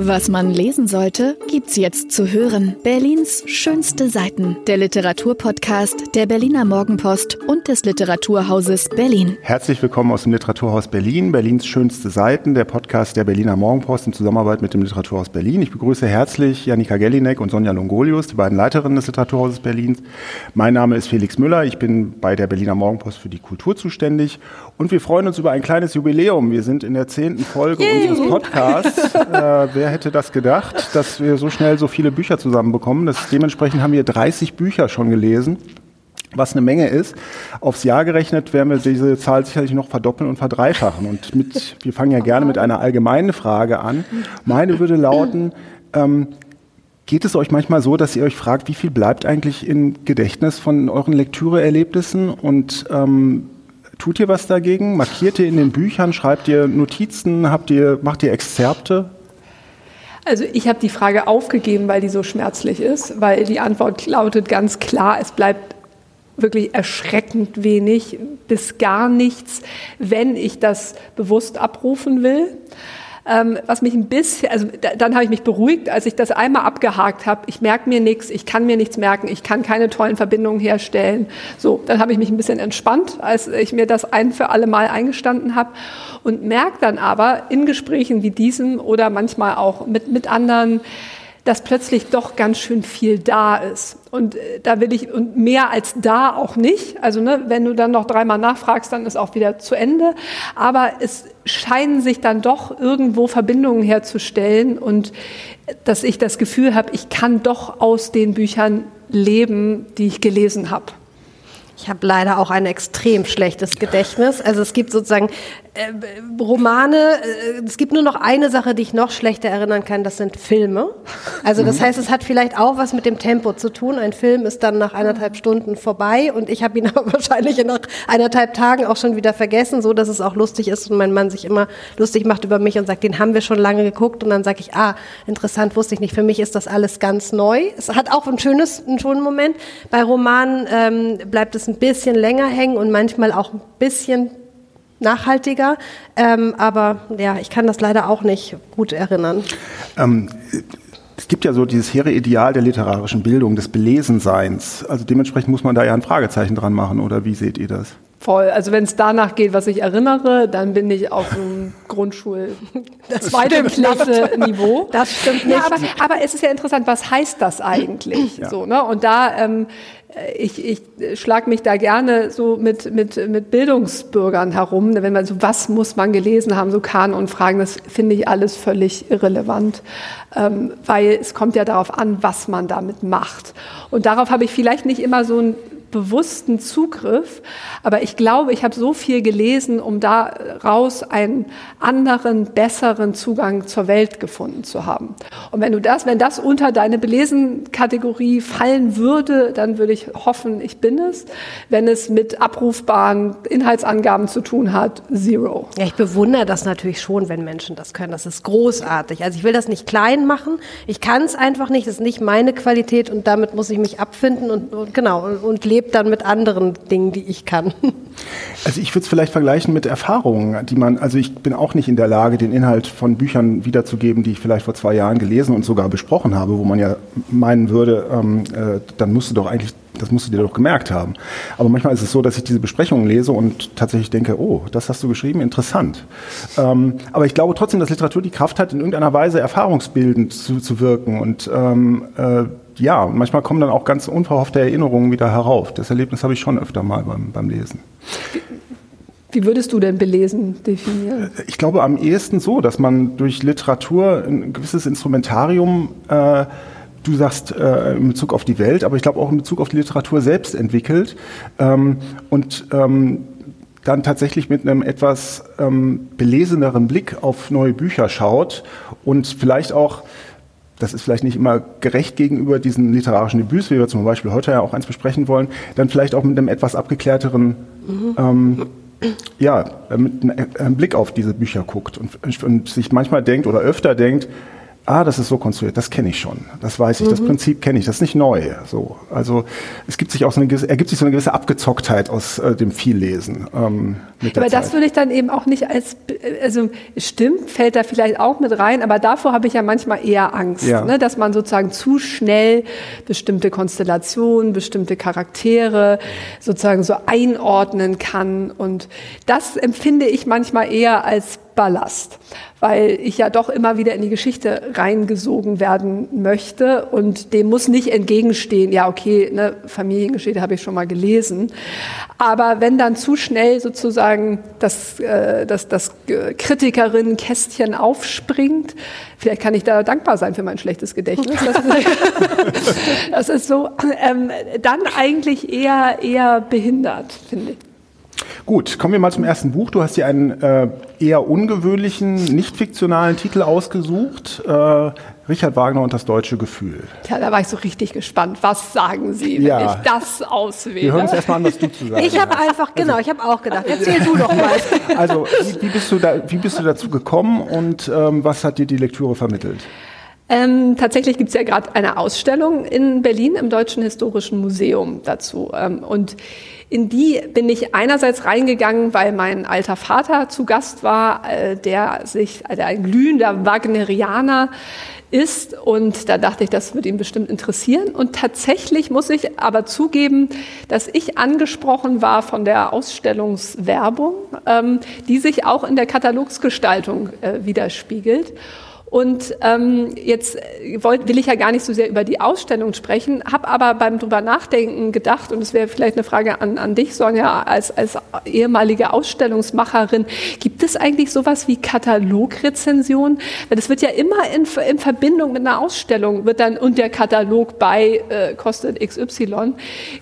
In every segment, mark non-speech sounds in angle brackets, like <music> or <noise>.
Was man lesen sollte, gibt's jetzt zu hören. Berlins schönste Seiten. Der Literaturpodcast der Berliner Morgenpost und des Literaturhauses Berlin. Herzlich willkommen aus dem Literaturhaus Berlin, Berlins schönste Seiten, der Podcast der Berliner Morgenpost in Zusammenarbeit mit dem Literaturhaus Berlin. Ich begrüße herzlich Janika Gellinek und Sonja Longolius, die beiden Leiterinnen des Literaturhauses Berlins. Mein Name ist Felix Müller, ich bin bei der Berliner Morgenpost für die Kultur zuständig und wir freuen uns über ein kleines Jubiläum. Wir sind in der zehnten Folge Yay. unseres Podcasts. <laughs> Äh, wer hätte das gedacht, dass wir so schnell so viele Bücher zusammenbekommen? Das, dementsprechend haben wir 30 Bücher schon gelesen was eine Menge ist. Aufs Jahr gerechnet werden wir diese Zahl sicherlich noch verdoppeln und verdreifachen. Und mit, wir fangen ja gerne mit einer allgemeinen Frage an. Meine würde lauten, ähm, geht es euch manchmal so, dass ihr euch fragt, wie viel bleibt eigentlich im Gedächtnis von euren Lektüreerlebnissen und ähm, tut ihr was dagegen? Markiert ihr in den Büchern, schreibt ihr Notizen, habt ihr, macht ihr Exzerpte? Also ich habe die Frage aufgegeben, weil die so schmerzlich ist, weil die Antwort lautet ganz klar, es bleibt wirklich erschreckend wenig bis gar nichts, wenn ich das bewusst abrufen will. Ähm, was mich ein bisschen, also da, dann habe ich mich beruhigt, als ich das einmal abgehakt habe. Ich merke mir nichts, ich kann mir nichts merken, ich kann keine tollen Verbindungen herstellen. So, dann habe ich mich ein bisschen entspannt, als ich mir das ein für alle Mal eingestanden habe und merke dann aber in Gesprächen wie diesem oder manchmal auch mit, mit anderen, dass plötzlich doch ganz schön viel da ist. Und äh, da will ich, und mehr als da auch nicht. Also, ne, wenn du dann noch dreimal nachfragst, dann ist auch wieder zu Ende. Aber es scheinen sich dann doch irgendwo Verbindungen herzustellen und äh, dass ich das Gefühl habe, ich kann doch aus den Büchern leben, die ich gelesen habe. Ich habe leider auch ein extrem schlechtes Gedächtnis. Also es gibt sozusagen äh, Romane, äh, es gibt nur noch eine Sache, die ich noch schlechter erinnern kann, das sind Filme. Also das mhm. heißt, es hat vielleicht auch was mit dem Tempo zu tun. Ein Film ist dann nach eineinhalb Stunden vorbei und ich habe ihn <laughs> aber wahrscheinlich nach eineinhalb Tagen auch schon wieder vergessen, so dass es auch lustig ist und mein Mann sich immer lustig macht über mich und sagt, den haben wir schon lange geguckt und dann sage ich, ah, interessant, wusste ich nicht. Für mich ist das alles ganz neu. Es hat auch ein schönes, einen schönen Moment. Bei Romanen ähm, bleibt es ein bisschen länger hängen und manchmal auch ein bisschen nachhaltiger. Ähm, aber ja, ich kann das leider auch nicht gut erinnern. Ähm, es gibt ja so dieses hehre Ideal der literarischen Bildung, des Belesenseins. Also dementsprechend muss man da ja ein Fragezeichen dran machen, oder wie seht ihr das? Voll. Also wenn es danach geht, was ich erinnere, dann bin ich auf einem Grundschul <laughs> zweite Klasse Niveau. Das stimmt nicht. Ja, aber, aber, es ist ja interessant, was heißt das eigentlich? Ja. So, ne? Und da ähm, ich, ich schlage mich da gerne so mit, mit, mit Bildungsbürgern herum, wenn man so, was muss man gelesen haben, so Kanon fragen, das finde ich alles völlig irrelevant, ähm, weil es kommt ja darauf an, was man damit macht. Und darauf habe ich vielleicht nicht immer so ein bewussten Zugriff. Aber ich glaube, ich habe so viel gelesen, um daraus einen anderen, besseren Zugang zur Welt gefunden zu haben. Und wenn du das, wenn das unter deine Belesen-Kategorie fallen würde, dann würde ich hoffen, ich bin es. Wenn es mit abrufbaren Inhaltsangaben zu tun hat, zero. Ja, ich bewundere das natürlich schon, wenn Menschen das können. Das ist großartig. Also ich will das nicht klein machen. Ich kann es einfach nicht. Das ist nicht meine Qualität und damit muss ich mich abfinden und, und genau und, leben lebt dann mit anderen Dingen, die ich kann. <laughs> Also ich würde es vielleicht vergleichen mit Erfahrungen, die man, also ich bin auch nicht in der Lage, den Inhalt von Büchern wiederzugeben, die ich vielleicht vor zwei Jahren gelesen und sogar besprochen habe, wo man ja meinen würde, ähm, äh, dann musst du doch eigentlich das musst du dir doch gemerkt haben. Aber manchmal ist es so, dass ich diese Besprechungen lese und tatsächlich denke, oh, das hast du geschrieben, interessant. Ähm, aber ich glaube trotzdem, dass Literatur die Kraft hat, in irgendeiner Weise erfahrungsbildend zu, zu wirken. Und ähm, äh, ja, manchmal kommen dann auch ganz unverhoffte Erinnerungen wieder herauf. Das Erlebnis habe ich schon öfter mal beim, beim Lesen. Wie würdest du denn belesen definieren? Ich glaube am ehesten so, dass man durch Literatur ein gewisses Instrumentarium äh, du sagst äh, in Bezug auf die Welt, aber ich glaube auch in Bezug auf die Literatur selbst entwickelt ähm, und ähm, dann tatsächlich mit einem etwas ähm, beleseneren Blick auf neue Bücher schaut und vielleicht auch das ist vielleicht nicht immer gerecht gegenüber diesen literarischen Debüts, wie wir zum Beispiel heute ja auch eins besprechen wollen, dann vielleicht auch mit einem etwas abgeklärteren mhm. ähm, ja, mit einem Blick auf diese Bücher guckt und, und, sich manchmal denkt oder öfter denkt, ah, das ist so konstruiert, das kenne ich schon, das weiß ich, mhm. das Prinzip kenne ich, das ist nicht neu. So, also es gibt sich auch so eine, ergibt sich so eine gewisse Abgezocktheit aus äh, dem Viellesen. Ähm, aber das würde ich dann eben auch nicht als, also stimmt, fällt da vielleicht auch mit rein, aber davor habe ich ja manchmal eher Angst, ja. ne, dass man sozusagen zu schnell bestimmte Konstellationen, bestimmte Charaktere sozusagen so einordnen kann und das empfinde ich manchmal eher als Ballast, weil ich ja doch immer wieder in die Geschichte reingesogen werden möchte und dem muss nicht entgegenstehen, ja okay, ne, Familiengeschichte habe ich schon mal gelesen, aber wenn dann zu schnell sozusagen das, äh, das, das Kritikerin-Kästchen aufspringt, vielleicht kann ich da dankbar sein für mein schlechtes Gedächtnis, das ist, <laughs> das ist so, ähm, dann eigentlich eher, eher behindert, finde ich. Gut, kommen wir mal zum ersten Buch. Du hast dir einen äh, eher ungewöhnlichen, nicht fiktionalen Titel ausgesucht. Äh, Richard Wagner und das deutsche Gefühl. Ja, da war ich so richtig gespannt. Was sagen Sie, wenn ja. ich das auswähle? Wir hören uns erstmal an, was du zu sagen Ich habe einfach, genau, also, ich habe auch gedacht, erzähl du doch mal. <laughs> Also, wie, wie, bist, du da, wie bist du dazu gekommen und ähm, was hat dir die Lektüre vermittelt? Ähm, tatsächlich gibt es ja gerade eine Ausstellung in Berlin im Deutschen Historischen Museum dazu. Ähm, und in die bin ich einerseits reingegangen, weil mein alter Vater zu Gast war, äh, der sich, also ein glühender Wagnerianer ist. Und da dachte ich, das wird ihn bestimmt interessieren. Und tatsächlich muss ich aber zugeben, dass ich angesprochen war von der Ausstellungswerbung, ähm, die sich auch in der Katalogsgestaltung äh, widerspiegelt. Und ähm, jetzt wollt, will ich ja gar nicht so sehr über die Ausstellung sprechen, habe aber beim drüber nachdenken gedacht, und es wäre vielleicht eine Frage an, an dich, Sonja, als, als ehemalige Ausstellungsmacherin, gibt es eigentlich sowas wie Katalogrezension? Weil das wird ja immer in, in Verbindung mit einer Ausstellung, wird dann und der Katalog bei äh, kostet XY.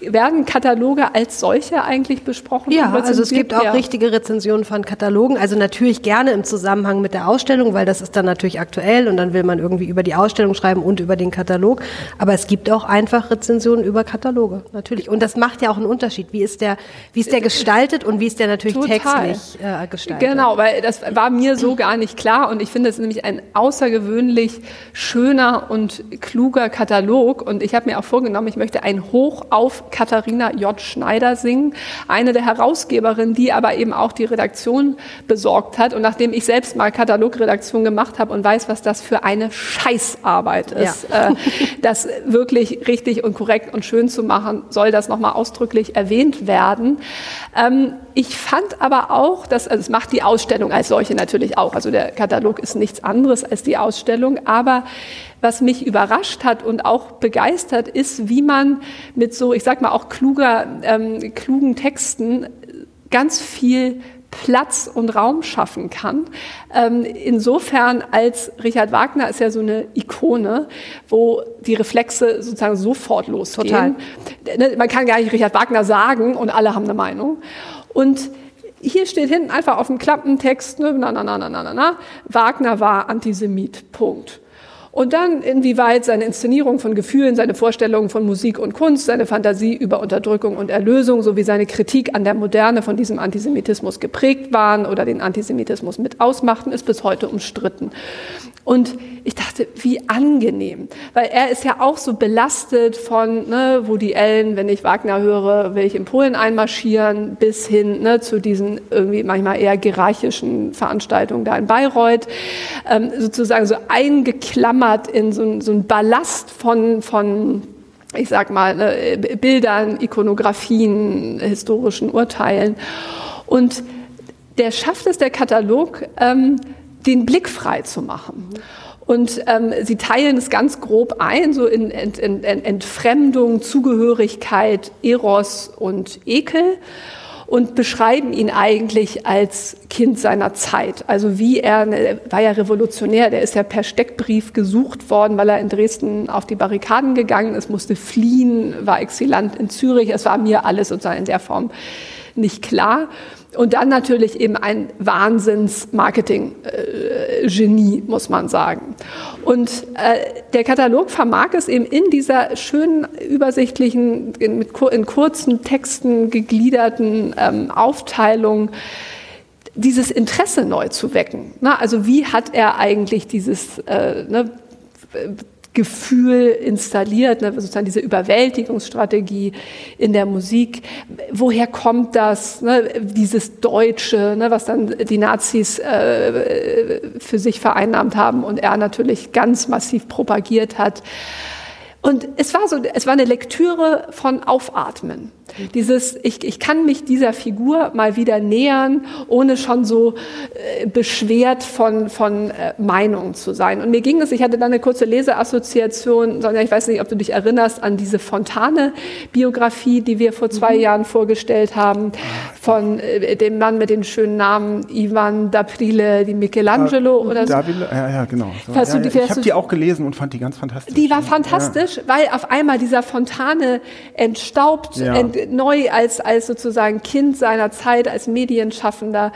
Werden Kataloge als solche eigentlich besprochen? Ja, also es gibt auch ja. richtige Rezensionen von Katalogen, also natürlich gerne im Zusammenhang mit der Ausstellung, weil das ist dann natürlich aktuell aktuell und dann will man irgendwie über die Ausstellung schreiben und über den Katalog. Aber es gibt auch einfach Rezensionen über Kataloge, natürlich. Und das macht ja auch einen Unterschied. Wie ist der, wie ist der gestaltet und wie ist der natürlich Total. textlich äh, gestaltet? Genau, weil das war mir so gar nicht klar und ich finde es nämlich ein außergewöhnlich schöner und kluger Katalog und ich habe mir auch vorgenommen, ich möchte ein Hoch auf Katharina J. Schneider singen, eine der Herausgeberinnen, die aber eben auch die Redaktion besorgt hat und nachdem ich selbst mal Katalogredaktion gemacht habe und weiß, was das für eine Scheißarbeit ist. Ja. Äh, das wirklich richtig und korrekt und schön zu machen, soll das nochmal ausdrücklich erwähnt werden. Ähm, ich fand aber auch, dass, also es macht die Ausstellung als solche natürlich auch, also der Katalog ist nichts anderes als die Ausstellung, aber was mich überrascht hat und auch begeistert ist, wie man mit so, ich sag mal auch kluger, ähm, klugen Texten ganz viel Platz und Raum schaffen kann. Ähm, insofern als Richard Wagner ist ja so eine Ikone, wo die Reflexe sozusagen sofort losgehen. Total. Ne, man kann gar nicht Richard Wagner sagen und alle haben eine Meinung. Und hier steht hinten einfach auf dem Klappentext, ne, na, na, na, na, na, na, Wagner war Antisemit, Punkt. Und dann, inwieweit seine Inszenierung von Gefühlen, seine Vorstellungen von Musik und Kunst, seine Fantasie über Unterdrückung und Erlösung sowie seine Kritik an der Moderne von diesem Antisemitismus geprägt waren oder den Antisemitismus mit ausmachten, ist bis heute umstritten. Und ich dachte, wie angenehm, weil er ist ja auch so belastet von, ne, wo die Ellen, wenn ich Wagner höre, will ich in Polen einmarschieren, bis hin ne, zu diesen irgendwie manchmal eher hierarchischen Veranstaltungen da in Bayreuth, ähm, sozusagen so eingeklammert geklammert in so, so ein Ballast von, von ich sag mal, ne, Bildern, Ikonografien, historischen Urteilen. Und der schafft es, der Katalog, ähm, den Blick frei zu machen. Und ähm, sie teilen es ganz grob ein, so in, in, in Entfremdung, Zugehörigkeit, Eros und Ekel und beschreiben ihn eigentlich als Kind seiner Zeit. Also wie er, er war ja revolutionär, der ist ja per Steckbrief gesucht worden, weil er in Dresden auf die Barrikaden gegangen ist, musste fliehen, war Exilant in Zürich. Es war mir alles sozusagen in der Form nicht klar. Und dann natürlich eben ein Wahnsinns-Marketing-Genie, muss man sagen. Und äh, der Katalog vermag es eben in dieser schönen, übersichtlichen, in, in kurzen Texten gegliederten ähm, Aufteilung, dieses Interesse neu zu wecken. Na, also wie hat er eigentlich dieses, äh, ne, Gefühl installiert, ne, sozusagen diese Überwältigungsstrategie in der Musik. Woher kommt das, ne, dieses Deutsche, ne, was dann die Nazis äh, für sich vereinnahmt haben und er natürlich ganz massiv propagiert hat. Und es war so, es war eine Lektüre von Aufatmen. Dieses, ich, ich kann mich dieser Figur mal wieder nähern, ohne schon so äh, beschwert von, von äh, Meinungen zu sein. Und mir ging es, ich hatte da eine kurze Leseassoziation, Sonja, ich weiß nicht, ob du dich erinnerst an diese Fontane-Biografie, die wir vor zwei mhm. Jahren vorgestellt haben, von äh, dem Mann mit den schönen Namen Ivan d'Aprile di Michelangelo ja, oder so. ja, ja, genau. So, ja, ja, ich habe die auch gelesen und fand die ganz fantastisch. Die war fantastisch, weil auf einmal dieser Fontane entstaubt, ent, neu als, als sozusagen Kind seiner Zeit, als Medienschaffender.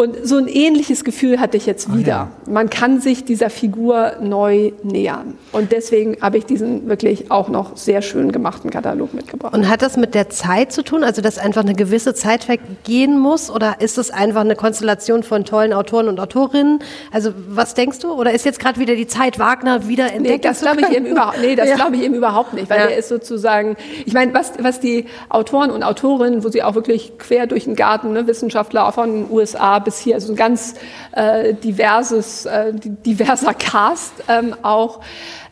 Und so ein ähnliches Gefühl hatte ich jetzt wieder. Ah, ja. Man kann sich dieser Figur neu nähern. Und deswegen habe ich diesen wirklich auch noch sehr schön gemachten Katalog mitgebracht. Und hat das mit der Zeit zu tun? Also, dass einfach eine gewisse Zeit vergehen muss? Oder ist es einfach eine Konstellation von tollen Autoren und Autorinnen? Also, was denkst du? Oder ist jetzt gerade wieder die Zeit, Wagner wieder entdeckt? Nee, das glaube <laughs> ich, eben nee, ja. glaube ich eben überhaupt nicht. Weil ja. er ist sozusagen, ich meine, was, was die Autoren und Autorinnen, wo sie auch wirklich quer durch den Garten, ne, Wissenschaftler von den USA bis hier, also ein ganz äh, diverses, äh, diverser Cast ähm, auch,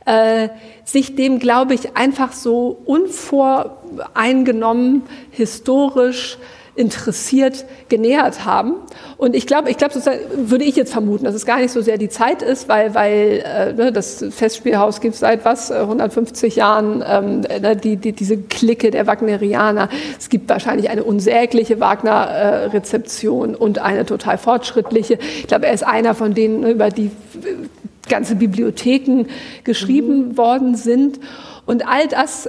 äh, sich dem, glaube ich, einfach so unvoreingenommen, historisch, interessiert genähert haben. Und ich glaube, ich glaube, würde ich jetzt vermuten, dass es gar nicht so sehr die Zeit ist, weil, weil äh, ne, das Festspielhaus gibt seit was 150 äh, Jahren ähm, ne, die, die, diese Clique der Wagnerianer. Es gibt wahrscheinlich eine unsägliche Wagner-Rezeption und eine total fortschrittliche. Ich glaube, er ist einer von denen, ne, über die äh, ganze Bibliotheken geschrieben mhm. worden sind. Und all das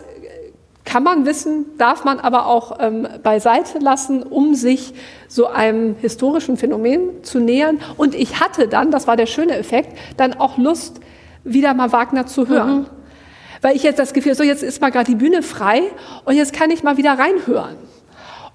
kann man wissen, darf man aber auch ähm, beiseite lassen, um sich so einem historischen Phänomen zu nähern. Und ich hatte dann, das war der schöne Effekt, dann auch Lust, wieder mal Wagner zu hören. Mhm. Weil ich jetzt das Gefühl, so jetzt ist mal gerade die Bühne frei und jetzt kann ich mal wieder reinhören.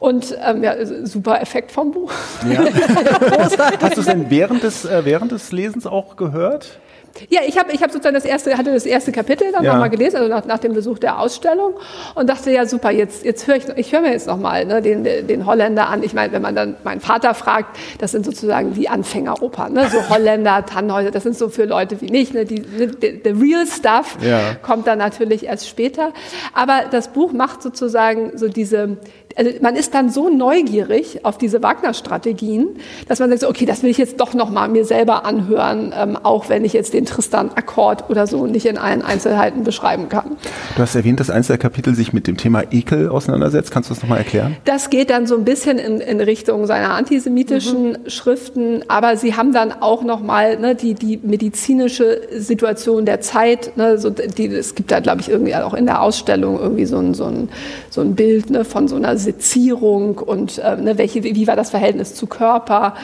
Und ähm, ja, super Effekt vom Buch. Ja. <laughs> Hast du es denn während des, äh, während des Lesens auch gehört? Ja, ich habe ich hab sozusagen das erste, hatte das erste Kapitel dann ja. nochmal gelesen, also nach, nach dem Besuch der Ausstellung und dachte, ja super, jetzt, jetzt höre ich, ich höre mir jetzt nochmal ne, den, den Holländer an. Ich meine, wenn man dann meinen Vater fragt, das sind sozusagen die Anfängeropern, ne, so <laughs> Holländer, Tannhäuser, das sind so für Leute wie mich, ne, die, ne, the, real stuff ja. kommt dann natürlich erst später. Aber das Buch macht sozusagen so diese, also man ist dann so neugierig auf diese Wagner-Strategien, dass man sagt, okay, das will ich jetzt doch nochmal mir selber anhören, ähm, auch wenn ich jetzt den Tristan-Akkord oder so nicht in allen Einzelheiten beschreiben kann. Du hast erwähnt, dass eins der Kapitel sich mit dem Thema Ekel auseinandersetzt. Kannst du das nochmal erklären? Das geht dann so ein bisschen in, in Richtung seiner antisemitischen mhm. Schriften, aber sie haben dann auch nochmal ne, die, die medizinische Situation der Zeit. Ne, so die, es gibt da, glaube ich, irgendwie auch in der Ausstellung irgendwie so ein, so ein, so ein Bild ne, von so einer Sezierung und äh, ne, welche, wie war das Verhältnis zu Körper,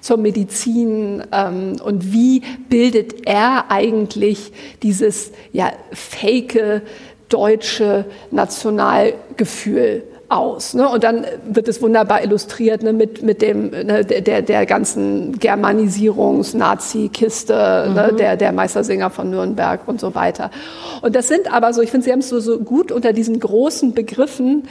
zur Medizin ähm, und wie bildet er eigentlich dieses ja, fake deutsche Nationalgefühl aus. Ne? Und dann wird es wunderbar illustriert ne, mit, mit dem, ne, der, der ganzen Germanisierungs-Nazi-Kiste, ne, mhm. ne, der, der Meistersinger von Nürnberg und so weiter. Und das sind aber so, ich finde, Sie haben es so, so gut unter diesen großen Begriffen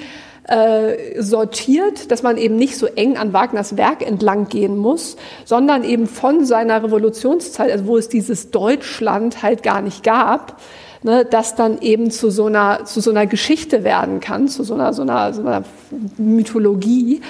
äh, sortiert, dass man eben nicht so eng an Wagners Werk entlang gehen muss, sondern eben von seiner Revolutionszeit, also wo es dieses Deutschland halt gar nicht gab, ne, das dann eben zu so einer, zu so einer Geschichte werden kann, zu so einer, so einer, so einer Mythologie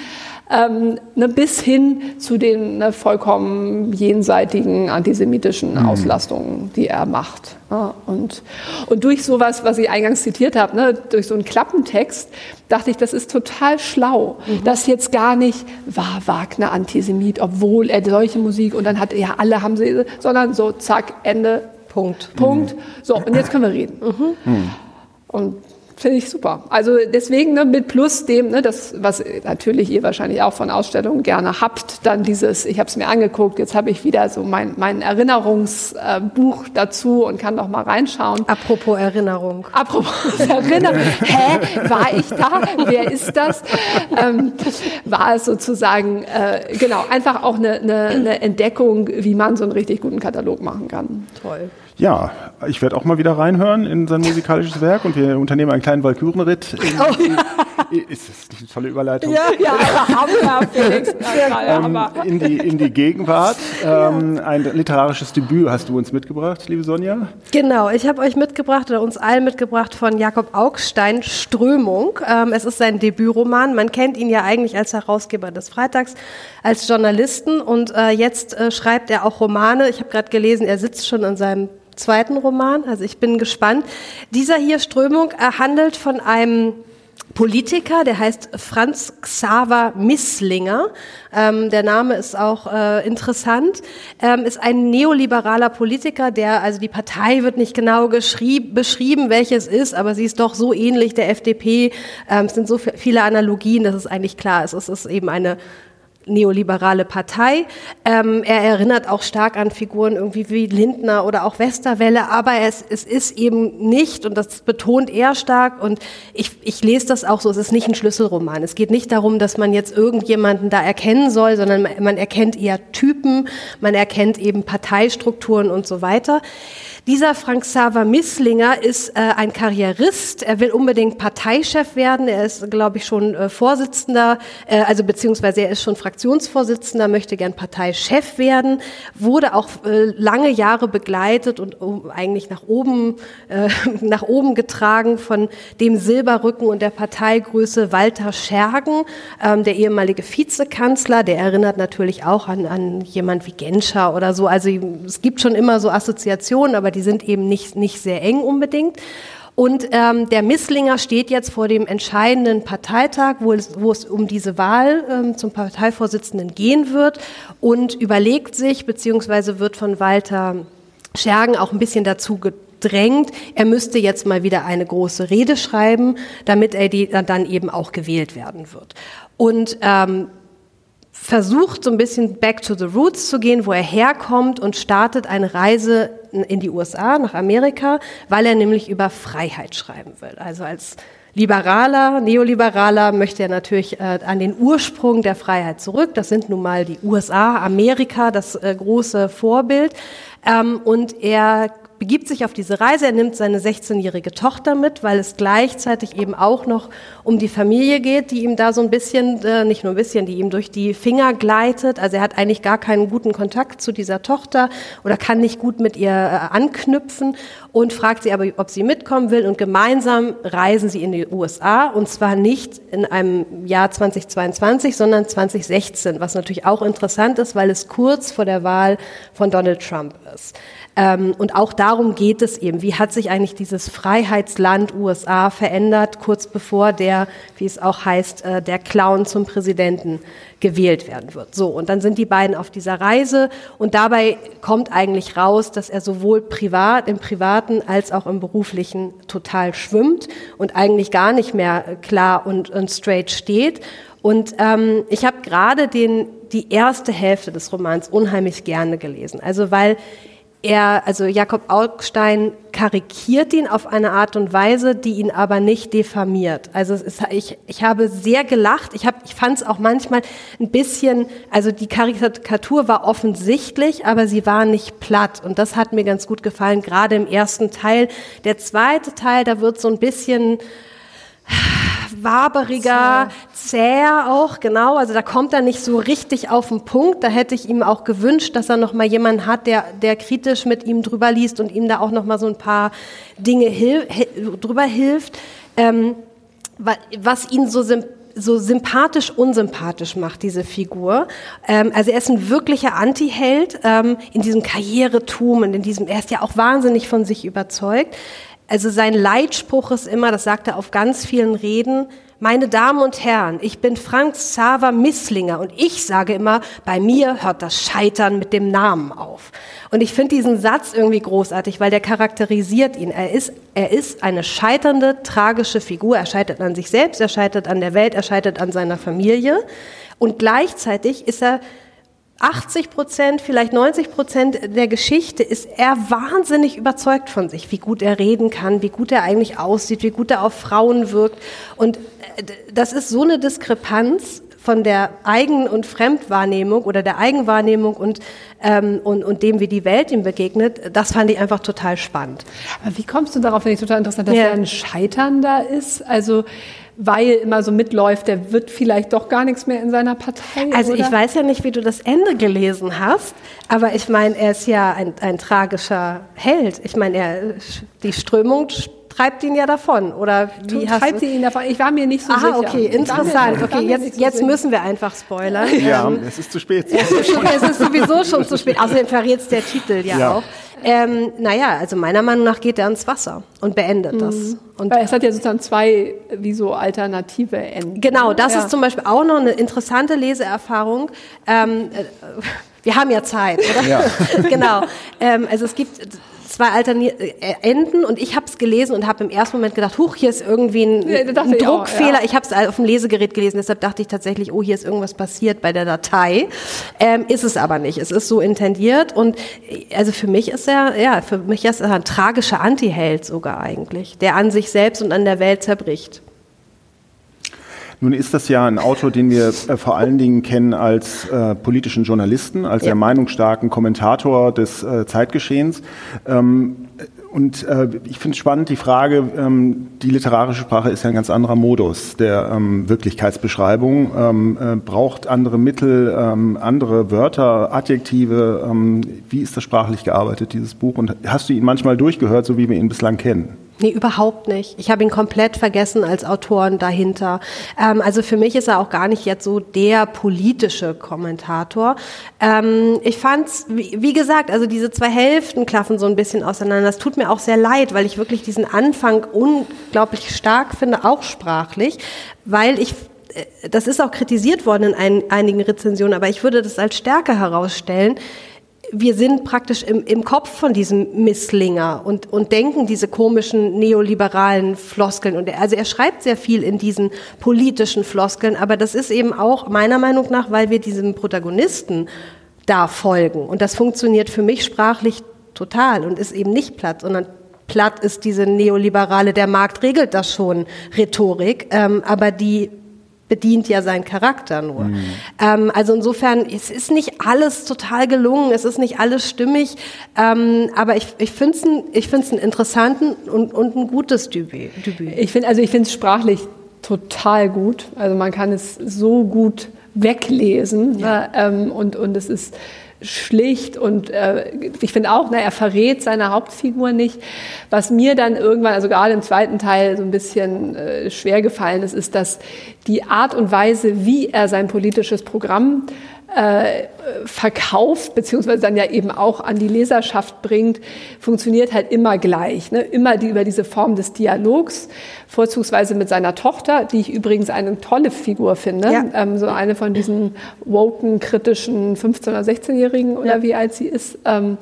ähm, ne, bis hin zu den ne, vollkommen jenseitigen antisemitischen mhm. Auslastungen, die er macht. Ja, und, und durch sowas, was ich eingangs zitiert habe, ne, durch so einen Klappentext, dachte ich, das ist total schlau, mhm. dass jetzt gar nicht war Wagner Antisemit, obwohl er solche Musik und dann hat ja alle haben sie, sondern so zack Ende Punkt. Punkt. Mhm. So und jetzt können wir reden. Mhm. Und Finde ich super. Also deswegen ne, mit plus dem, ne, das, was natürlich ihr wahrscheinlich auch von Ausstellungen gerne habt, dann dieses, ich habe es mir angeguckt, jetzt habe ich wieder so mein, mein Erinnerungsbuch äh, dazu und kann noch mal reinschauen. Apropos Erinnerung. Apropos <laughs> Erinnerung. Hä, war ich da? Wer ist das? Ähm, war es sozusagen, äh, genau, einfach auch eine, eine, eine Entdeckung, wie man so einen richtig guten Katalog machen kann. Toll. Ja, ich werde auch mal wieder reinhören in sein musikalisches Werk und wir unternehmen einen kleinen Walkürenritt. In, <laughs> oh. ist das nicht eine tolle Überleitung? Ja, ja, <laughs> Hammer, Felix. ähm, in, die, in die Gegenwart. Ähm, ein literarisches Debüt hast du uns mitgebracht, liebe Sonja. Genau, ich habe euch mitgebracht oder uns allen mitgebracht von Jakob Augstein, Strömung. Ähm, es ist sein Debütroman. Man kennt ihn ja eigentlich als Herausgeber des Freitags, als Journalisten und äh, jetzt äh, schreibt er auch Romane. Ich habe gerade gelesen, er sitzt schon an seinem zweiten Roman. Also ich bin gespannt. Dieser hier Strömung handelt von einem Politiker, der heißt Franz Xaver Misslinger. Ähm, der Name ist auch äh, interessant. Ähm, ist ein neoliberaler Politiker, der, also die Partei wird nicht genau beschrieben, welches ist, aber sie ist doch so ähnlich der FDP. Ähm, es sind so viele Analogien, dass es eigentlich klar ist. Es ist eben eine neoliberale Partei. Ähm, er erinnert auch stark an Figuren irgendwie wie Lindner oder auch Westerwelle, aber es, es ist eben nicht, und das betont er stark, und ich, ich lese das auch so, es ist nicht ein Schlüsselroman. Es geht nicht darum, dass man jetzt irgendjemanden da erkennen soll, sondern man, man erkennt eher Typen, man erkennt eben Parteistrukturen und so weiter. Dieser Frank Xaver Misslinger ist äh, ein Karrierist. Er will unbedingt Parteichef werden. Er ist, glaube ich, schon äh, Vorsitzender, äh, also beziehungsweise er ist schon Fraktionsvorsitzender, möchte gern Parteichef werden, wurde auch äh, lange Jahre begleitet und um, eigentlich nach oben, äh, <laughs> nach oben getragen von dem Silberrücken und der Parteigröße Walter Schergen, ähm, der ehemalige Vizekanzler. Der erinnert natürlich auch an, an jemand wie Genscher oder so. Also es gibt schon immer so Assoziationen, aber die sind eben nicht, nicht sehr eng unbedingt. Und ähm, der Misslinger steht jetzt vor dem entscheidenden Parteitag, wo es, wo es um diese Wahl ähm, zum Parteivorsitzenden gehen wird und überlegt sich, beziehungsweise wird von Walter Schergen auch ein bisschen dazu gedrängt, er müsste jetzt mal wieder eine große Rede schreiben, damit er die, dann eben auch gewählt werden wird. Und ähm, versucht so ein bisschen back to the roots zu gehen, wo er herkommt und startet eine Reise in die USA, nach Amerika, weil er nämlich über Freiheit schreiben will. Also als Liberaler, Neoliberaler möchte er natürlich äh, an den Ursprung der Freiheit zurück. Das sind nun mal die USA, Amerika, das äh, große Vorbild. Ähm, und er begibt sich auf diese Reise. Er nimmt seine 16-jährige Tochter mit, weil es gleichzeitig eben auch noch um die Familie geht, die ihm da so ein bisschen, äh, nicht nur ein bisschen, die ihm durch die Finger gleitet. Also er hat eigentlich gar keinen guten Kontakt zu dieser Tochter oder kann nicht gut mit ihr äh, anknüpfen und fragt sie aber, ob sie mitkommen will. Und gemeinsam reisen sie in die USA und zwar nicht in einem Jahr 2022, sondern 2016, was natürlich auch interessant ist, weil es kurz vor der Wahl von Donald Trump ist. Ähm, und auch darum geht es eben. Wie hat sich eigentlich dieses Freiheitsland USA verändert, kurz bevor der, wie es auch heißt, äh, der Clown zum Präsidenten gewählt werden wird. So, und dann sind die beiden auf dieser Reise und dabei kommt eigentlich raus, dass er sowohl privat, im privaten als auch im beruflichen total schwimmt und eigentlich gar nicht mehr klar und, und straight steht. Und ähm, ich habe gerade den die erste Hälfte des Romans unheimlich gerne gelesen. Also weil er, also Jakob Augstein karikiert ihn auf eine Art und Weise, die ihn aber nicht diffamiert. Also ist, ich, ich habe sehr gelacht. Ich, hab, ich fand es auch manchmal ein bisschen, also die Karikatur war offensichtlich, aber sie war nicht platt. Und das hat mir ganz gut gefallen, gerade im ersten Teil. Der zweite Teil, da wird so ein bisschen waberiger, zäher auch, genau. Also da kommt er nicht so richtig auf den Punkt. Da hätte ich ihm auch gewünscht, dass er noch mal jemanden hat, der, der kritisch mit ihm drüber liest und ihm da auch noch mal so ein paar Dinge hil drüber hilft. Ähm, was ihn so sympathisch so sympathisch unsympathisch macht, diese Figur. Ähm, also er ist ein wirklicher Anti-Held ähm, in diesem Karrieretum und in diesem, er ist ja auch wahnsinnig von sich überzeugt. Also sein Leitspruch ist immer, das sagt er auf ganz vielen Reden, meine Damen und Herren, ich bin Frank Xaver Misslinger und ich sage immer, bei mir hört das Scheitern mit dem Namen auf. Und ich finde diesen Satz irgendwie großartig, weil der charakterisiert ihn. Er ist, er ist eine scheiternde, tragische Figur. Er scheitert an sich selbst, er scheitert an der Welt, er scheitert an seiner Familie. Und gleichzeitig ist er 80 Prozent, vielleicht 90 Prozent der Geschichte ist er wahnsinnig überzeugt von sich, wie gut er reden kann, wie gut er eigentlich aussieht, wie gut er auf Frauen wirkt. Und äh, das ist so eine Diskrepanz von der Eigen- und Fremdwahrnehmung oder der Eigenwahrnehmung und, ähm, und, und dem, wie die Welt ihm begegnet, das fand ich einfach total spannend. Aber wie kommst du darauf, finde ich total interessant, dass Ja. er ein Scheitern da ist? Also, weil immer so mitläuft, der wird vielleicht doch gar nichts mehr in seiner Partei. Also oder? ich weiß ja nicht, wie du das Ende gelesen hast, aber ich meine, er ist ja ein, ein tragischer Held. Ich meine, er, die Strömung treibt ihn ja davon. Oder Du wie hast treibt du? sie ihn davon? Ich war mir nicht so Aha, sicher. okay, Ich war mir- interessant. Okay, jetzt, so jetzt müssen wir einfach spoilern. Ja, Ähm, es ist zu spät. es ist es sowieso schon zu spät. Außerdem verrät der Titel ja, Ja. auch. Ähm, naja, also meiner Meinung nach geht er ins Wasser und beendet das. Und Weil es hat ja sozusagen zwei, wie so alternative Enden. Genau, das Ja. ist zum Beispiel auch noch eine interessante Leseerfahrung. Ähm, äh, wir haben ja Zeit, oder? Ja. <laughs> genau. Ähm, also es gibt zwei Alterni äh, Enden und ich habe es gelesen und habe im ersten Moment gedacht, huch, hier ist irgendwie ein, Ja, ein ich auch, Druckfehler. ja. Ich habe es auf dem Lesegerät gelesen, deshalb dachte ich tatsächlich, oh, hier ist irgendwas passiert bei der Datei. Ähm, ist es aber nicht. Es ist so intendiert und äh, also für mich ist er, ja, für mich ist er ein tragischer Antiheld sogar eigentlich, der an sich selbst und an der Welt zerbricht. Nun ist das ja ein Autor, den wir äh, vor allen Dingen kennen als äh, politischen Journalisten, als Ja. sehr meinungsstarken Kommentator des äh, Zeitgeschehens. Ähm, und äh, ich finde es spannend, die Frage, ähm, die literarische Sprache ist ja ein ganz anderer Modus der ähm, Wirklichkeitsbeschreibung, ähm, äh, braucht andere Mittel, ähm, andere Wörter, Adjektive. Ähm, wie ist das sprachlich gearbeitet, dieses Buch? Und hast du ihn manchmal durchgehört, so wie wir ihn bislang kennen? Nee, überhaupt nicht. Ich habe ihn komplett vergessen als Autoren dahinter. Ähm, also für mich ist er auch gar nicht jetzt so der politische Kommentator. Ähm, ich fand's, wie, wie gesagt, also diese zwei Hälften klaffen so ein bisschen auseinander. Das tut mir auch sehr leid, weil ich wirklich diesen Anfang unglaublich stark finde, auch sprachlich, weil ich äh, das ist auch kritisiert worden in ein, einigen Rezensionen, aber ich würde das als Stärke herausstellen wir sind praktisch im, im Kopf von diesem Misslinger und, und denken diese komischen neoliberalen Floskeln. Und er, also er schreibt sehr viel in diesen politischen Floskeln, aber das ist eben auch meiner Meinung nach, weil wir diesem Protagonisten da folgen. Und das funktioniert für mich sprachlich total und ist eben nicht platt, sondern platt ist diese neoliberale, der Markt regelt das schon, Rhetorik, ähm, aber die bedient ja seinen Charakter nur. Mhm. Ähm, also insofern, es ist nicht alles total gelungen, es ist nicht alles stimmig, ähm, aber ich, ich finde es ein, ich find's einen interessanten und, und ein gutes Debüt. Ich finde also ich finde es sprachlich total gut. Also man kann es so gut weglesen ne? ähm, und, und es ist schlicht und äh, ich finde auch, ne, er verrät seine Hauptfigur nicht. Was mir dann irgendwann, also gerade im zweiten Teil so ein bisschen äh, schwer gefallen ist, ist, dass die Art und Weise, wie er sein politisches Programm äh, verkauft, beziehungsweise dann ja eben auch an die Leserschaft bringt, funktioniert halt immer gleich. Ne? Immer die, über diese Form des Dialogs, vorzugsweise mit seiner Tochter, die ich übrigens eine tolle Figur finde. Ja. Ähm, so eine von diesen woken, kritischen 15- oder 16-Jährigen oder Ja. wie alt sie ist. Ähm,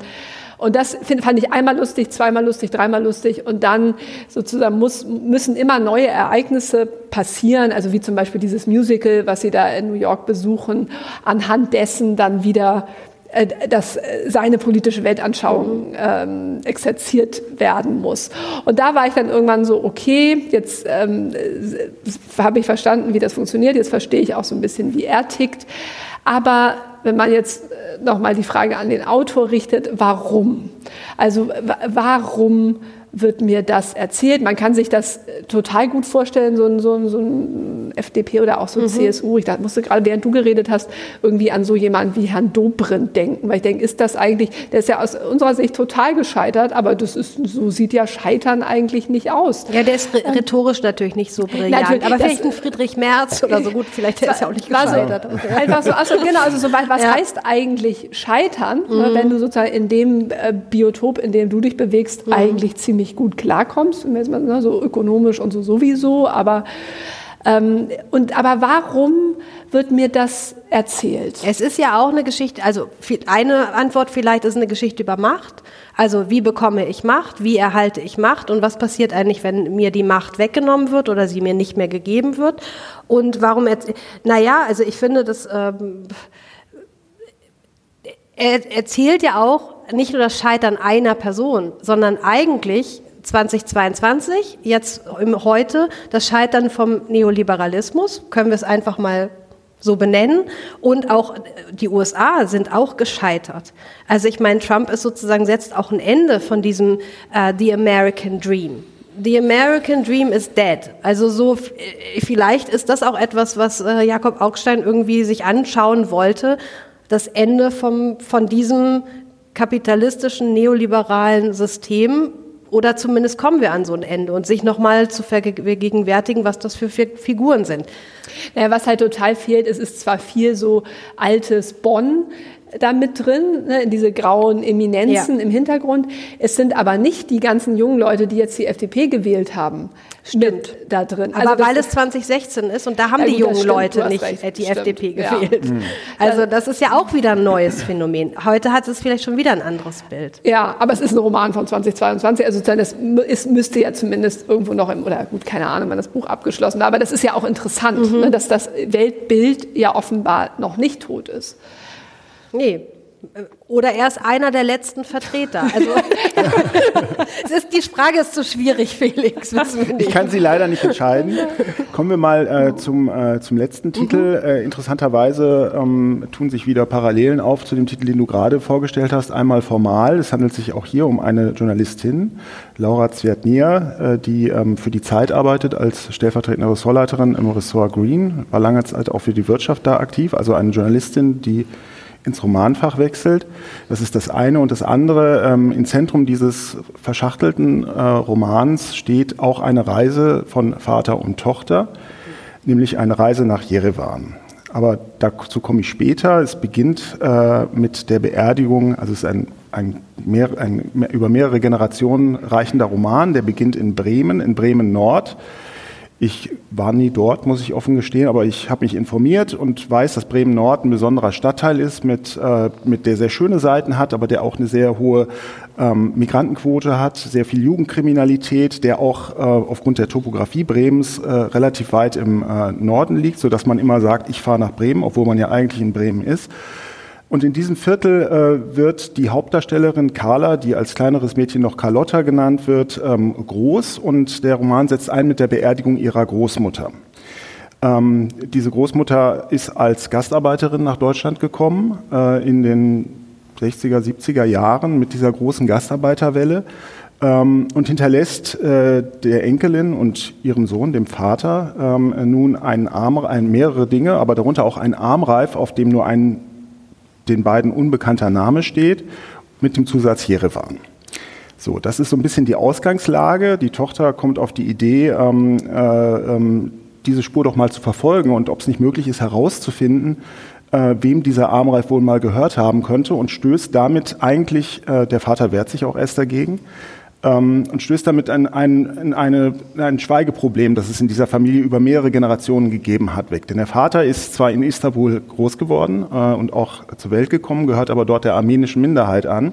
und das find, fand ich einmal lustig, zweimal lustig, dreimal lustig. Und dann sozusagen muss, müssen immer neue Ereignisse passieren, also wie zum Beispiel dieses Musical, was sie da in New York besuchen, anhand dessen dann wieder äh, dass äh, seine politische Weltanschauung ähm, exerziert werden muss. Und da war ich dann irgendwann so, okay, jetzt ähm, äh, habe ich verstanden, wie das funktioniert, jetzt verstehe ich auch so ein bisschen, wie er tickt. Aber wenn man jetzt äh, nochmal die Frage an den Autor richtet, warum? Also wa- warum wird mir das erzählt? Man kann sich das äh, total gut vorstellen, so ein, so ein, so ein FDP oder auch so ein CSU. Ich dachte, musste gerade, während du geredet hast, irgendwie an so jemanden wie Herrn Dobrindt denken. Weil ich denke, ist das eigentlich, der ist ja aus unserer Sicht total gescheitert, aber das ist, so sieht ja Scheitern eigentlich nicht aus. Ja, der ist rhe- rhetorisch natürlich nicht so brillant, Natürlich, aber vielleicht ein Friedrich Merz oder so gut, vielleicht der ist ja auch nicht War so, gescheitert. <laughs> einfach so, also genau, also so, was Ja. heißt eigentlich scheitern, ne, wenn du sozusagen in dem äh, Biotop, in dem du dich bewegst, eigentlich ziemlich gut klarkommst, wir jetzt mal, ne, so ökonomisch und so sowieso, aber ähm, und aber warum wird mir das erzählt? Es ist ja auch eine Geschichte, also eine Antwort vielleicht ist eine Geschichte über Macht. Also wie bekomme ich Macht, wie erhalte ich Macht und was passiert eigentlich, wenn mir die Macht weggenommen wird oder sie mir nicht mehr gegeben wird? Und warum, erz- naja, also ich finde, das, ähm, er erzählt ja auch nicht nur das Scheitern einer Person, sondern eigentlich 2022, jetzt Heute, das Scheitern vom Neoliberalismus, können wir es einfach mal so benennen. Und auch die USA sind auch gescheitert. Also ich meine, Trump ist sozusagen setzt auch ein Ende von diesem uh, The American Dream. The American Dream is dead. Also so, äh, vielleicht ist das auch etwas, was äh, Jakob Augstein irgendwie sich anschauen wollte. Das Ende vom, von diesem kapitalistischen, neoliberalen System, oder zumindest kommen wir an so ein Ende und sich nochmal zu vergegenwärtigen, was das für Figuren sind. Naja, was halt total fehlt, es ist zwar viel so altes Bonn, da mit drin, ne, in diese grauen Eminenzen ja. im Hintergrund. Es sind aber nicht die ganzen jungen Leute, die jetzt die FDP gewählt haben, Stimmt. da drin. Aber also weil es 2016 ist und da haben ja, die jungen stimmt, Leute nicht recht, die stimmt. FDP gewählt. Ja. Mhm. Also das ist ja auch wieder ein neues Phänomen. Heute hat es vielleicht schon wieder ein anderes Bild. Ja, aber es ist ein Roman von 2022. Also das ist, müsste ja zumindest irgendwo noch im, oder gut, keine Ahnung, wann das Buch abgeschlossen war. Aber das ist ja auch interessant, mhm. ne, dass das Weltbild ja offenbar noch nicht tot ist. Nee. Oder er ist einer der letzten Vertreter. Also <laughs> es ist, die Frage ist zu schwierig, Felix. Ich kann sie leider nicht entscheiden. Kommen wir mal äh, zum, äh, zum letzten Titel. Mhm. Äh, interessanterweise ähm, tun sich wieder Parallelen auf zu dem Titel, den du gerade vorgestellt hast. Einmal formal. Es handelt sich auch hier um eine Journalistin, Laura Zwertnier, äh, die ähm, für die Zeit arbeitet als stellvertretende Ressortleiterin im Ressort Green. War lange Zeit auch für die Wirtschaft da aktiv. Also eine Journalistin, die ins Romanfach wechselt. Das ist das eine. Und das andere, ähm, im Zentrum dieses verschachtelten äh, Romans steht auch eine Reise von Vater und Tochter, nämlich eine Reise nach Jerewan. Aber dazu komme ich später. Es beginnt äh, mit der Beerdigung, also es ist ein, ein, mehr, ein über mehrere Generationen reichender Roman, der beginnt in Bremen, in Bremen Nord ich war nie dort, muss ich offen gestehen, aber ich habe mich informiert und weiß, dass Bremen Nord ein besonderer Stadtteil ist, mit, äh, mit der sehr schöne Seiten hat, aber der auch eine sehr hohe ähm, Migrantenquote hat, sehr viel Jugendkriminalität, der auch äh, aufgrund der Topografie Bremens äh, relativ weit im äh, Norden liegt, so dass man immer sagt, ich fahre nach Bremen, obwohl man ja eigentlich in Bremen ist. Und in diesem Viertel äh, wird die Hauptdarstellerin Carla, die als kleineres Mädchen noch Carlotta genannt wird, ähm, groß und der Roman setzt ein mit der Beerdigung ihrer Großmutter. Ähm, diese Großmutter ist als Gastarbeiterin nach Deutschland gekommen äh, in den 60er, 70er Jahren mit dieser großen Gastarbeiterwelle ähm, und hinterlässt äh, der Enkelin und ihrem Sohn, dem Vater, ähm, nun einen Arm, ein, mehrere Dinge, aber darunter auch ein Armreif, auf dem nur ein den beiden unbekannter Name steht, mit dem Zusatz Jerewan. So, das ist so ein bisschen die Ausgangslage. Die Tochter kommt auf die Idee, ähm, äh, ähm, diese Spur doch mal zu verfolgen und ob es nicht möglich ist, herauszufinden, äh, wem dieser Armreif wohl mal gehört haben könnte und stößt damit eigentlich, äh, der Vater wehrt sich auch erst dagegen, ähm, und stößt damit in ein, in eine, ein Schweigeproblem, das es in dieser Familie über mehrere Generationen gegeben hat, weg. Denn der Vater ist zwar in Istanbul groß geworden äh, und auch zur Welt gekommen, gehört aber dort der armenischen Minderheit an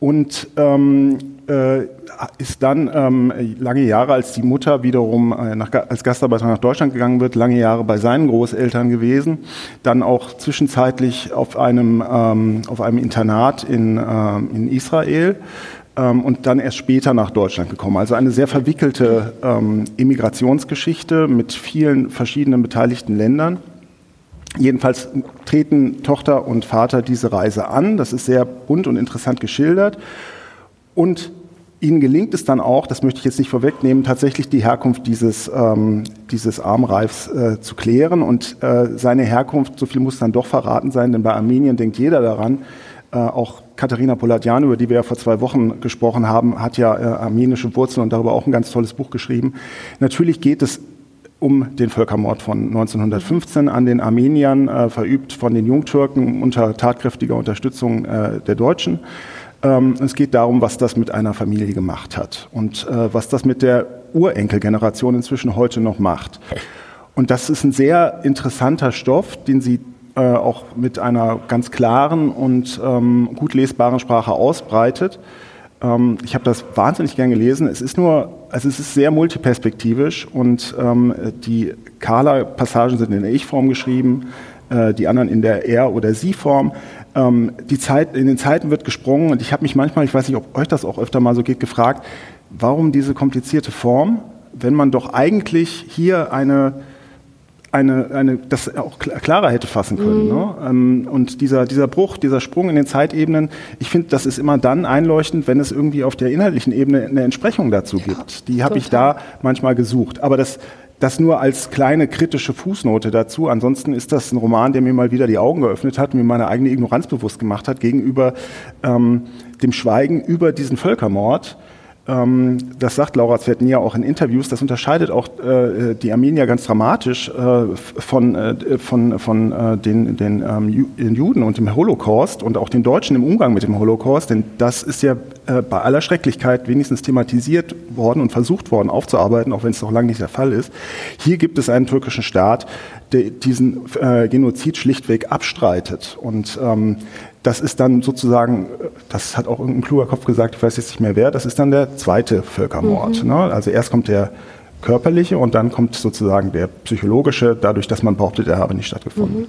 und ähm, äh, ist dann ähm, lange Jahre, als die Mutter wiederum äh, nach, als Gastarbeiter nach Deutschland gegangen wird, lange Jahre bei seinen Großeltern gewesen, dann auch zwischenzeitlich auf einem, ähm, auf einem Internat in, äh, in Israel ähm, und dann erst später nach Deutschland gekommen. Also eine sehr verwickelte ähm, Immigrationsgeschichte mit vielen verschiedenen beteiligten Ländern. Jedenfalls treten Tochter und Vater diese Reise an. Das ist sehr bunt und interessant geschildert. Und ihnen gelingt es dann auch, das möchte ich jetzt nicht vorwegnehmen, tatsächlich die Herkunft dieses, ähm, dieses Armreifs äh, zu klären. Und äh, seine Herkunft, so viel muss dann doch verraten sein, denn bei Armenien denkt jeder daran, äh, auch Katharina Polatjan, über die wir ja vor zwei Wochen gesprochen haben, hat ja äh, armenische Wurzeln und darüber auch ein ganz tolles Buch geschrieben. Natürlich geht es um den Völkermord von 1915 an den Armeniern, äh, verübt von den Jungtürken unter tatkräftiger Unterstützung äh, der Deutschen. Ähm, es geht darum, was das mit einer Familie gemacht hat und äh, was das mit der Urenkelgeneration inzwischen heute noch macht. Und das ist ein sehr interessanter Stoff, den Sie äh, auch mit einer ganz klaren und ähm, gut lesbaren Sprache ausbreitet. Ähm, ich habe das wahnsinnig gern gelesen. Es ist nur, also es ist sehr multiperspektivisch und ähm, die Carla-Passagen sind in der Ich-Form geschrieben, äh, die anderen in der Er- oder Sie-Form. Ähm, die Zeit, in den Zeiten wird gesprungen und ich habe mich manchmal, ich weiß nicht, ob euch das auch öfter mal so geht, gefragt, warum diese komplizierte Form, wenn man doch eigentlich hier eine eine, eine, das auch klarer hätte fassen können. Mhm. Ne? Ähm, und dieser, dieser Bruch, dieser Sprung in den Zeitebenen, ich finde, das ist immer dann einleuchtend, wenn es irgendwie auf der inhaltlichen Ebene eine Entsprechung dazu gibt. Die habe ich da manchmal gesucht. Aber das, das nur als kleine kritische Fußnote dazu. Ansonsten ist das ein Roman, der mir mal wieder die Augen geöffnet hat, mir meine eigene Ignoranz bewusst gemacht hat gegenüber ähm, dem Schweigen über diesen Völkermord das sagt Laura Zwertnia auch in Interviews, das unterscheidet auch äh, die Armenier ganz dramatisch äh, von, äh, von, von äh, den, den, ähm, den, Juden und dem Holocaust und auch den Deutschen im Umgang mit dem Holocaust, denn das ist ja äh, bei aller Schrecklichkeit wenigstens thematisiert worden und versucht worden aufzuarbeiten, auch wenn es noch lange nicht der Fall ist. Hier gibt es einen türkischen Staat, der diesen äh, Genozid schlichtweg abstreitet. Und ähm, das ist dann sozusagen, das hat auch irgendein kluger Kopf gesagt, ich weiß jetzt nicht mehr wer, das ist dann der zweite Völkermord. Mhm. Ne? Also erst kommt der körperliche und dann kommt sozusagen der psychologische, dadurch, dass man behauptet, er habe nicht stattgefunden. Mhm.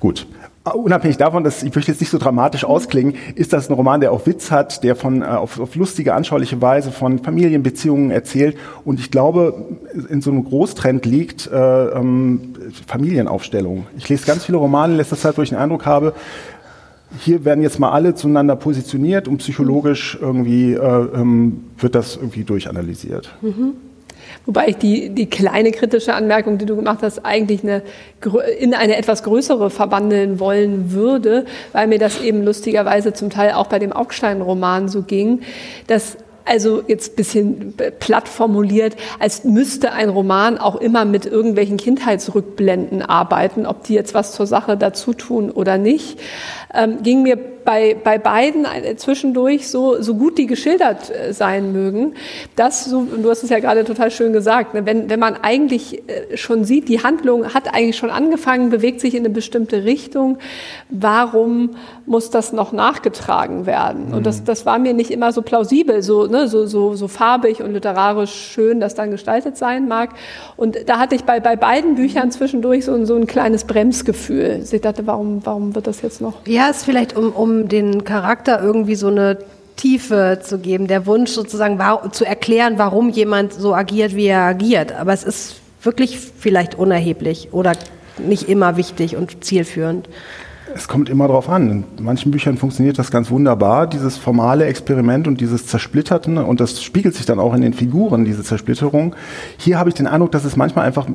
Gut. Unabhängig davon, dass ich möchte jetzt nicht so dramatisch ausklingen, ist das ein Roman, der auch Witz hat, der von äh, auf, auf lustige, anschauliche Weise von Familienbeziehungen erzählt und ich glaube in so einem Großtrend liegt äh, ähm, Familienaufstellung. Ich lese ganz viele Romane in letzter Zeit, wo ich den Eindruck habe, hier werden jetzt mal alle zueinander positioniert und psychologisch irgendwie äh, ähm, wird das irgendwie durchanalysiert. Mhm. Wobei ich die, die kleine kritische Anmerkung, die du gemacht hast, eigentlich eine, in eine etwas größere verwandeln wollen würde, weil mir das eben lustigerweise zum Teil auch bei dem Augstein-Roman so ging, dass also jetzt bisschen platt formuliert, als müsste ein Roman auch immer mit irgendwelchen Kindheitsrückblenden arbeiten, ob die jetzt was zur Sache dazu tun oder nicht, ähm, ging mir bei, bei beiden zwischendurch so, so gut die geschildert äh, sein mögen, dass, so, du hast es ja gerade total schön gesagt, ne, wenn, wenn man eigentlich äh, schon sieht, die Handlung hat eigentlich schon angefangen, bewegt sich in eine bestimmte Richtung, warum muss das noch nachgetragen werden? Und das, mhm. das war mir nicht immer so plausibel, so, ne, so, so, so farbig und literarisch schön das dann gestaltet sein mag. Und da hatte ich bei, bei beiden Büchern zwischendurch so, so ein kleines Bremsgefühl. Ich dachte, warum, warum wird das jetzt noch? Ja, es ist vielleicht um, um den Charakter irgendwie so eine Tiefe zu geben, der Wunsch sozusagen zu erklären, warum jemand so agiert, wie er agiert. Aber es ist wirklich vielleicht unerheblich oder nicht immer wichtig und zielführend. Es kommt immer darauf an. In manchen Büchern funktioniert das ganz wunderbar, dieses formale Experiment und dieses Zersplitterten. Und das spiegelt sich dann auch in den Figuren, diese Zersplitterung. Hier habe ich den Eindruck, dass es manchmal einfach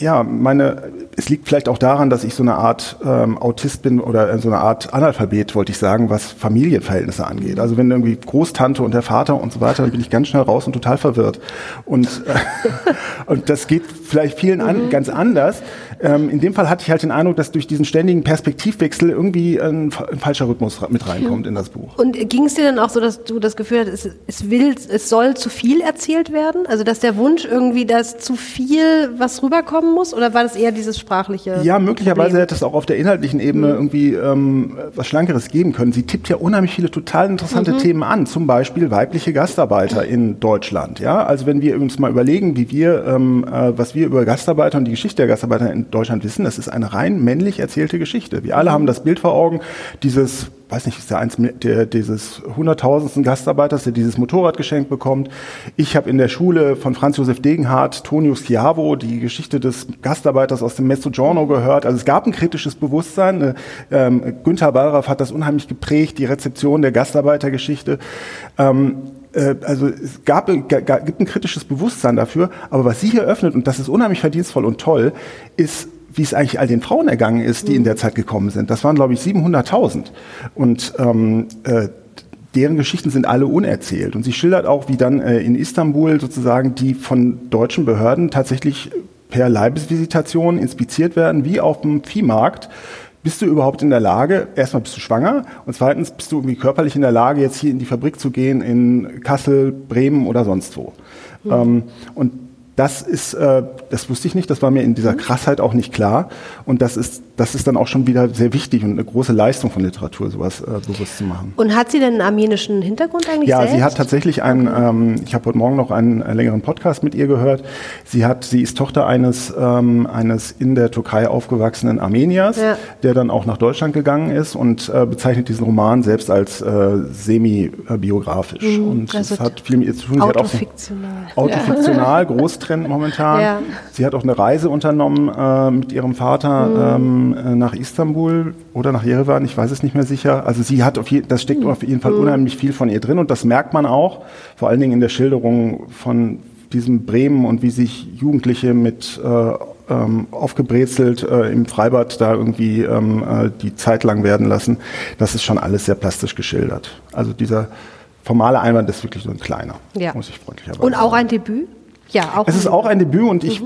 ja, meine, es liegt vielleicht auch daran, dass ich so eine Art ähm, Autist bin oder so eine Art Analphabet, wollte ich sagen, was Familienverhältnisse angeht. Also wenn irgendwie Großtante und der Vater und so weiter, dann bin ich ganz schnell raus und total verwirrt. Und, äh, <laughs> und das geht vielleicht vielen an, mhm. ganz anders. Ähm, in dem Fall hatte ich halt den Eindruck, dass durch diesen ständigen Perspektivwechsel irgendwie ein, ein falscher Rhythmus mit reinkommt in das Buch. Und ging es dir dann auch so, dass du das Gefühl hattest, es, es will, es soll zu viel erzählt werden? Also dass der Wunsch irgendwie, dass zu viel was rüberkommt? kommen muss? Oder war das eher dieses sprachliche? Ja, möglicherweise Problem? hätte es auch auf der inhaltlichen Ebene mhm. irgendwie ähm, was Schlankeres geben können. Sie tippt ja unheimlich viele total interessante mhm. Themen an, zum Beispiel weibliche Gastarbeiter in Deutschland. Ja, also wenn wir uns mal überlegen, wie wir, ähm, äh, was wir über Gastarbeiter und die Geschichte der Gastarbeiter in Deutschland wissen, das ist eine rein männlich erzählte Geschichte. Wir alle haben das Bild vor Augen, dieses weiß nicht, ist der eins der, dieses hunderttausendsten Gastarbeiters, der dieses Motorrad geschenkt bekommt. Ich habe in der Schule von Franz Josef Degenhardt Tonio Schiavo die Geschichte des Gastarbeiters aus dem Mezzogiorno gehört. Also es gab ein kritisches Bewusstsein. Äh, ähm, Günther Wallraff hat das unheimlich geprägt, die Rezeption der Gastarbeitergeschichte. Ähm, äh, also es gab, gibt ein kritisches Bewusstsein dafür, aber was sie hier öffnet, und das ist unheimlich verdienstvoll und toll, ist wie es eigentlich all den Frauen ergangen ist, die in der Zeit gekommen sind. Das waren, glaube ich, 700.000. Und ähm, äh, deren Geschichten sind alle unerzählt. Und sie schildert auch, wie dann äh, in Istanbul sozusagen die von deutschen Behörden tatsächlich per Leibesvisitation inspiziert werden, wie auf dem Viehmarkt. Bist du überhaupt in der Lage, erstmal bist du schwanger und zweitens bist du irgendwie körperlich in der Lage, jetzt hier in die Fabrik zu gehen, in Kassel, Bremen oder sonst wo. Mhm. Ähm, und das ist, äh, das wusste ich nicht, das war mir in dieser Krassheit auch nicht klar. Und das ist das ist dann auch schon wieder sehr wichtig und eine große Leistung von Literatur, sowas äh, bewusst zu machen. Und hat sie denn einen armenischen Hintergrund eigentlich Ja, selbst? sie hat tatsächlich einen, ähm, ich habe heute Morgen noch einen äh, längeren Podcast mit ihr gehört. Sie hat, sie ist Tochter eines, ähm, eines in der Türkei aufgewachsenen Armeniers, Ja. der dann auch nach Deutschland gegangen ist und äh, bezeichnet diesen Roman selbst als äh, semi-biografisch. und also es hat viel mit ihr zu tun. Autofiktional. <laughs> Autofiktional, Großtrend momentan. Ja. Sie hat auch eine Reise unternommen äh, mit ihrem Vater ähm, äh, nach Istanbul oder nach Jerewan, ich weiß es nicht mehr sicher. Also sie hat auf je, das steckt auf jeden Fall unheimlich viel von ihr drin und das merkt man auch, vor allen Dingen in der Schilderung von diesem Bremen und wie sich Jugendliche mit äh, ähm, aufgebrezelt äh, im Freibad da irgendwie ähm, äh, die Zeit lang werden lassen. Das ist schon alles sehr plastisch geschildert. Also dieser formale Einwand ist wirklich so ein kleiner, Ja. muss ich freundlicherweise Und auch sagen. ein Debüt? Ja, auch. Es ist auch ein Debüt und ich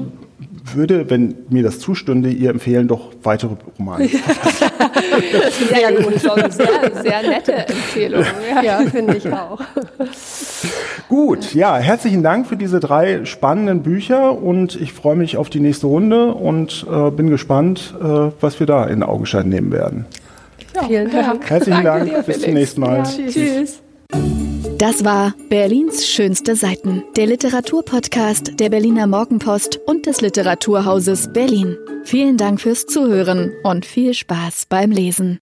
würde, wenn mir das zustünde, ihr empfehlen, doch weitere Romane. Sehr gut, schon <laughs> sehr, sehr nette Empfehlung. Ja. Ja, finde ich auch. Gut, ja, herzlichen Dank für diese drei spannenden Bücher und ich freue mich auf die nächste Runde und äh, bin gespannt, äh, was wir da in Augenschein nehmen werden. Vielen Dank. Herzlichen Danke Dank, dir, bis zum nächsten Mal. Ja, tschüss. Das war Berlins schönste Seiten, der Literaturpodcast der Berliner Morgenpost und des Literaturhauses Berlin. Vielen Dank fürs Zuhören und viel Spaß beim Lesen.